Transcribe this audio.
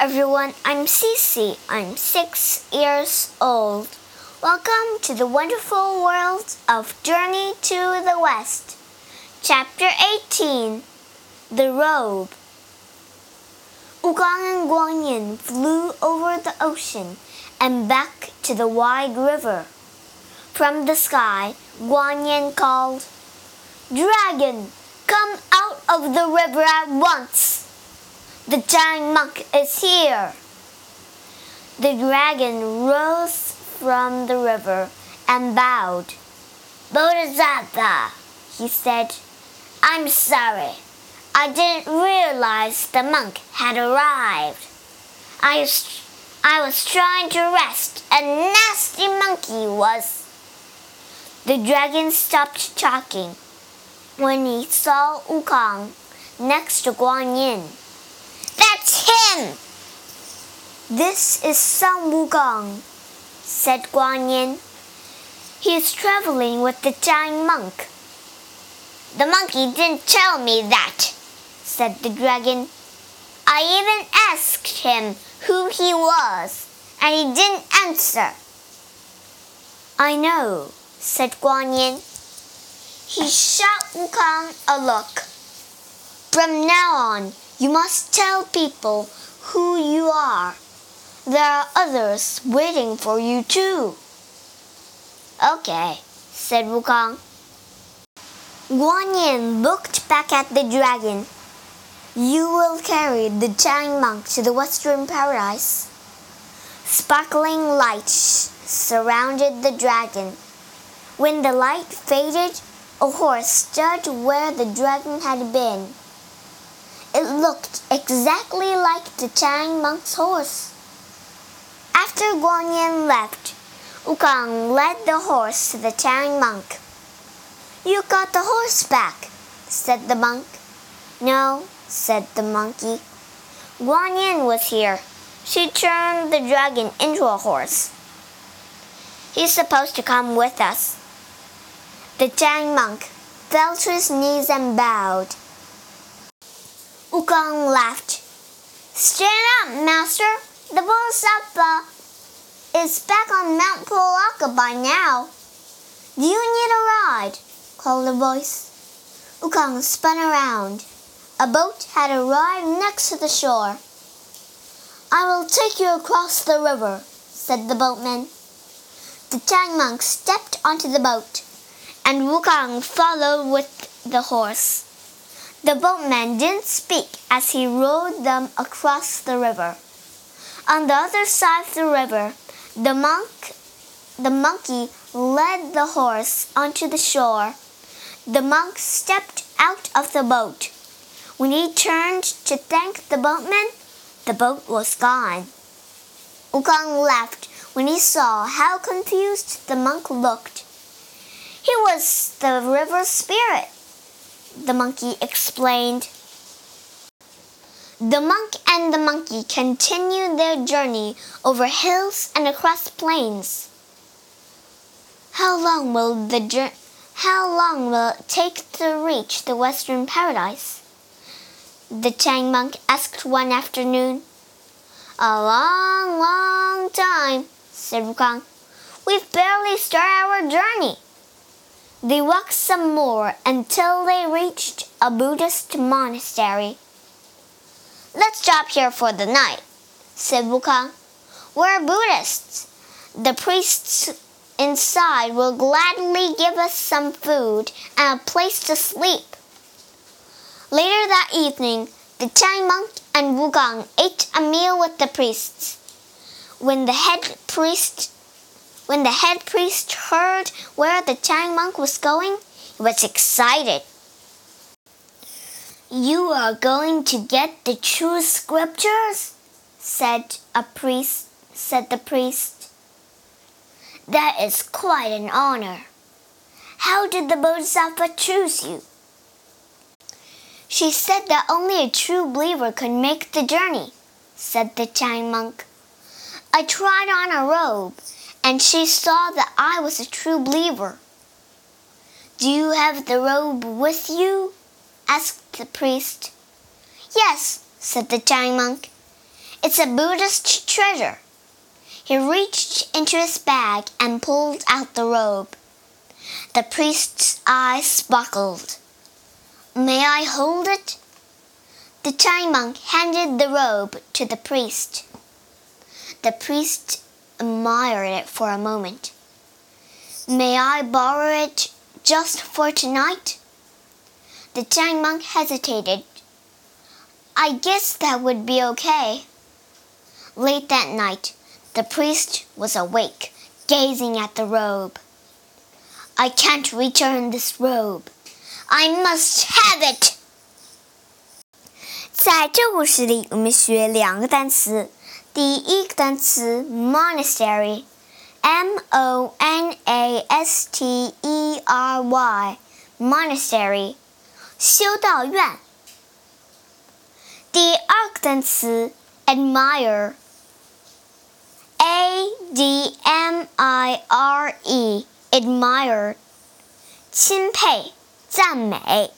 everyone, I'm Cece. I'm six years old. Welcome to the wonderful world of Journey to the West. Chapter 18 The Robe. Wukong and Guanyin flew over the ocean and back to the wide river. From the sky, Guanyin called, Dragon, come out of the river at once. The giant monk is here. The dragon rose from the river and bowed. Bodhisattva, he said, I'm sorry. I didn't realize the monk had arrived. I was, I was trying to rest. A nasty monkey was. The dragon stopped talking when he saw Wukong next to Guanyin. That's This is Sun Wukong, said Guanyin. He is traveling with the giant monk. The monkey didn't tell me that, said the dragon. I even asked him who he was, and he didn't answer. I know, said Guanyin. He shot Wukong a look. From now on, you must tell people who you are. There are others waiting for you too. Okay, said Wukong. Guanyin looked back at the dragon. You will carry the giant monk to the western paradise. Sparkling lights surrounded the dragon. When the light faded, a horse stood where the dragon had been. It looked exactly like the giant monk's horse. After Guanyin left, Wukong led the horse to the giant monk. You got the horse back, said the monk. No, said the monkey. Guanyin was here. She turned the dragon into a horse. He's supposed to come with us. The giant monk fell to his knees and bowed. Wukong laughed. Stand up, master. The Bodhisattva is back on Mount Pulaka by now. Do you need a ride? called a voice. Wukong spun around. A boat had arrived next to the shore. I will take you across the river, said the boatman. The giant monk stepped onto the boat, and Wukong followed with the horse. The boatman didn't speak as he rowed them across the river. On the other side of the river, the monk, the monkey led the horse onto the shore. The monk stepped out of the boat. When he turned to thank the boatman, the boat was gone. Wukong laughed when he saw how confused the monk looked. He was the river spirit the monkey explained. The monk and the monkey continued their journey over hills and across plains. How long will the how long will it take to reach the western paradise? The Tang monk asked one afternoon. A long, long time, said Wukong. We've barely started our journey. They walked some more until they reached a Buddhist monastery. Let's stop here for the night, said Wukong. We're Buddhists. The priests inside will gladly give us some food and a place to sleep. Later that evening, the Tang monk and Wukong ate a meal with the priests. When the head priest when the head priest heard where the Tang monk was going, he was excited. You are going to get the true scriptures? said a priest said the priest. That is quite an honor. How did the Bodhisattva choose you? She said that only a true believer could make the journey, said the Tang monk. I tried on a robe and she saw that I was a true believer. Do you have the robe with you? asked the priest. Yes, said the giant monk. It's a Buddhist treasure. He reached into his bag and pulled out the robe. The priest's eyes sparkled. May I hold it? The Chan monk handed the robe to the priest. The priest admired it for a moment. May I borrow it just for tonight? The Chan monk hesitated. I guess that would be okay. Late that night, the priest was awake, gazing at the robe. I can't return this robe. I must have it. 在这故事里，我们学两个单词。 第一个单词 monastery，m o n a s t e r y，monastery，修道院。第二个单词 admire。A D M I R E admire，钦佩、赞美。